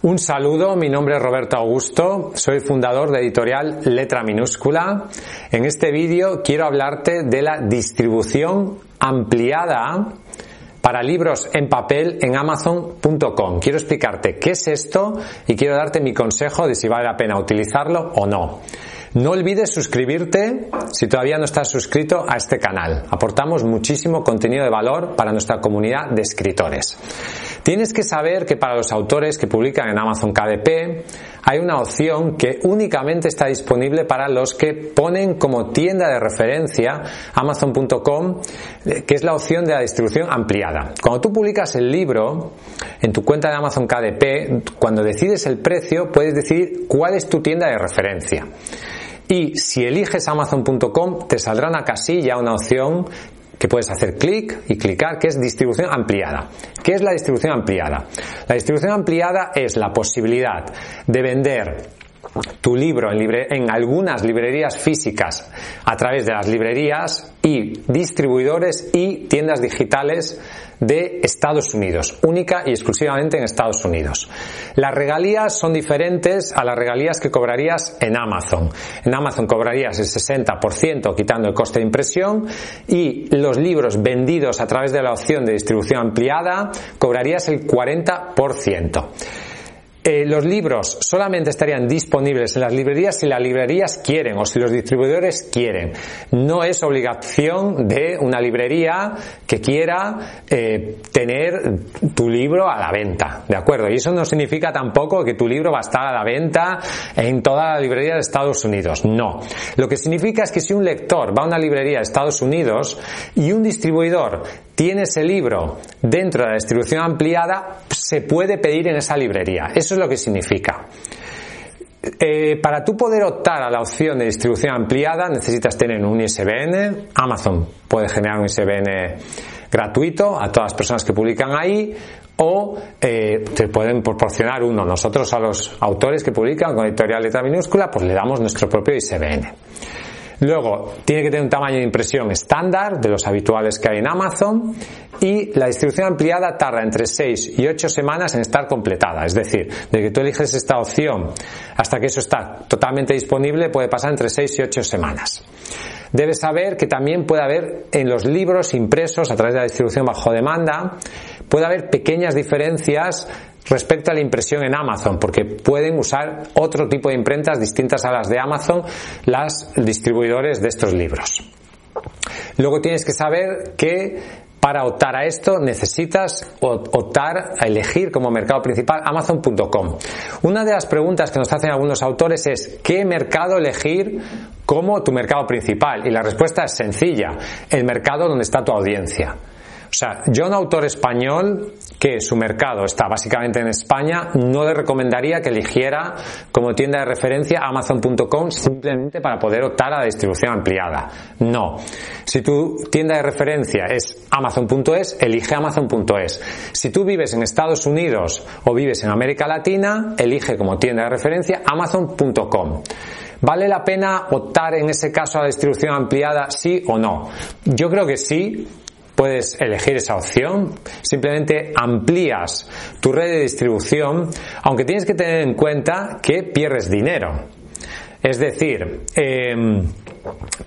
Un saludo, mi nombre es Roberto Augusto, soy fundador de editorial Letra Minúscula. En este vídeo quiero hablarte de la distribución ampliada para libros en papel en amazon.com. Quiero explicarte qué es esto y quiero darte mi consejo de si vale la pena utilizarlo o no. No olvides suscribirte si todavía no estás suscrito a este canal. Aportamos muchísimo contenido de valor para nuestra comunidad de escritores. Tienes que saber que para los autores que publican en Amazon KDP hay una opción que únicamente está disponible para los que ponen como tienda de referencia amazon.com, que es la opción de la distribución ampliada. Cuando tú publicas el libro en tu cuenta de Amazon KDP, cuando decides el precio, puedes decidir cuál es tu tienda de referencia. Y si eliges amazon.com, te saldrá una casilla, una opción que puedes hacer clic y clicar, que es distribución ampliada. ¿Qué es la distribución ampliada? La distribución ampliada es la posibilidad de vender tu libro en, algunas librerías físicas a través de las librerías y distribuidores y tiendas digitales de Estados Unidos, única y exclusivamente en Estados Unidos. Las regalías son diferentes a las regalías que cobrarías en Amazon. En Amazon cobrarías el 60% quitando el coste de impresión y los libros vendidos a través de la opción de distribución ampliada cobrarías el 40%. Eh, los libros solamente estarían disponibles en las librerías si las librerías quieren o si los distribuidores quieren. No es obligación de una librería que quiera eh, tener tu libro a la venta, ¿de acuerdo? Y eso no significa tampoco que tu libro va a estar a la venta en toda la librería de Estados Unidos. No. Lo que significa es que si un lector va a una librería de Estados Unidos y un distribuidor tiene ese libro dentro de la distribución ampliada, se puede pedir en esa librería. Eso es lo que significa. Eh, para tú poder optar a la opción de distribución ampliada necesitas tener un ISBN. Amazon puede generar un ISBN gratuito a todas las personas que publican ahí o eh, te pueden proporcionar uno. Nosotros a los autores que publican con editorial letra minúscula pues le damos nuestro propio ISBN. Luego, tiene que tener un tamaño de impresión estándar, de los habituales que hay en Amazon, y la distribución ampliada tarda entre 6 y 8 semanas en estar completada. Es decir, desde que tú eliges esta opción hasta que eso está totalmente disponible puede pasar entre 6 y 8 semanas. Debes saber que también puede haber en los libros impresos a través de la distribución bajo demanda, puede haber pequeñas diferencias respecto a la impresión en Amazon, porque pueden usar otro tipo de imprentas distintas a las de Amazon las distribuidores de estos libros. Luego tienes que saber que para optar a esto necesitas optar a elegir como mercado principal Amazon.com. Una de las preguntas que nos hacen algunos autores es ¿qué mercado elegir como tu mercado principal? Y la respuesta es sencilla, el mercado donde está tu audiencia. O sea, yo un autor español que su mercado está básicamente en España, no le recomendaría que eligiera como tienda de referencia Amazon.com simplemente para poder optar a la distribución ampliada. No. Si tu tienda de referencia es Amazon.es, elige Amazon.es. Si tú vives en Estados Unidos o vives en América Latina, elige como tienda de referencia Amazon.com. ¿Vale la pena optar en ese caso a la distribución ampliada, sí o no? Yo creo que sí, puedes elegir esa opción, simplemente amplías tu red de distribución, aunque tienes que tener en cuenta que pierdes dinero. Es decir, eh,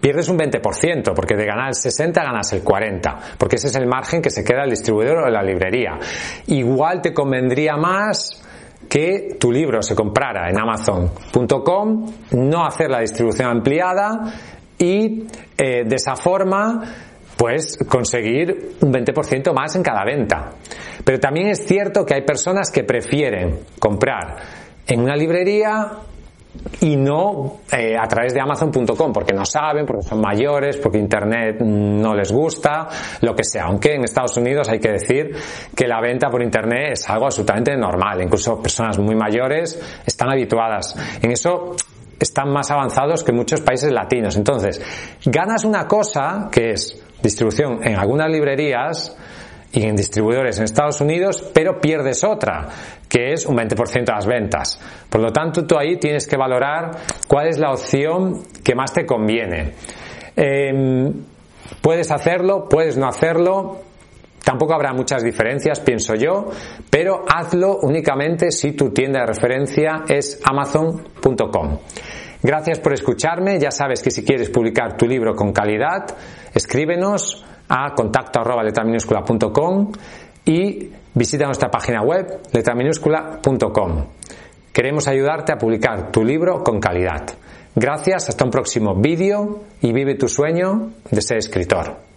pierdes un 20%, porque de ganar el 60 ganas el 40, porque ese es el margen que se queda el distribuidor o la librería. Igual te convendría más que tu libro se comprara en amazon.com, no hacer la distribución ampliada y eh, de esa forma pues conseguir un 20% más en cada venta. Pero también es cierto que hay personas que prefieren comprar en una librería y no eh, a través de Amazon.com porque no saben, porque son mayores, porque Internet no les gusta, lo que sea. Aunque en Estados Unidos hay que decir que la venta por Internet es algo absolutamente normal. Incluso personas muy mayores están habituadas. En eso están más avanzados que muchos países latinos. Entonces, ganas una cosa que es distribución en algunas librerías, y en distribuidores en Estados Unidos, pero pierdes otra, que es un 20% de las ventas. Por lo tanto, tú ahí tienes que valorar cuál es la opción que más te conviene. Em, puedes hacerlo, puedes no hacerlo, Tampoco habrá muchas diferencias, pienso yo, pero hazlo únicamente si tu tienda de referencia es amazon.com. Gracias por escucharme. Ya sabes que si quieres publicar tu libro con calidad, escríbenos a contacto y visita nuestra página web letraminúscula.com. Queremos ayudarte a publicar tu libro con calidad. Gracias, hasta un próximo vídeo y vive tu sueño de ser escritor.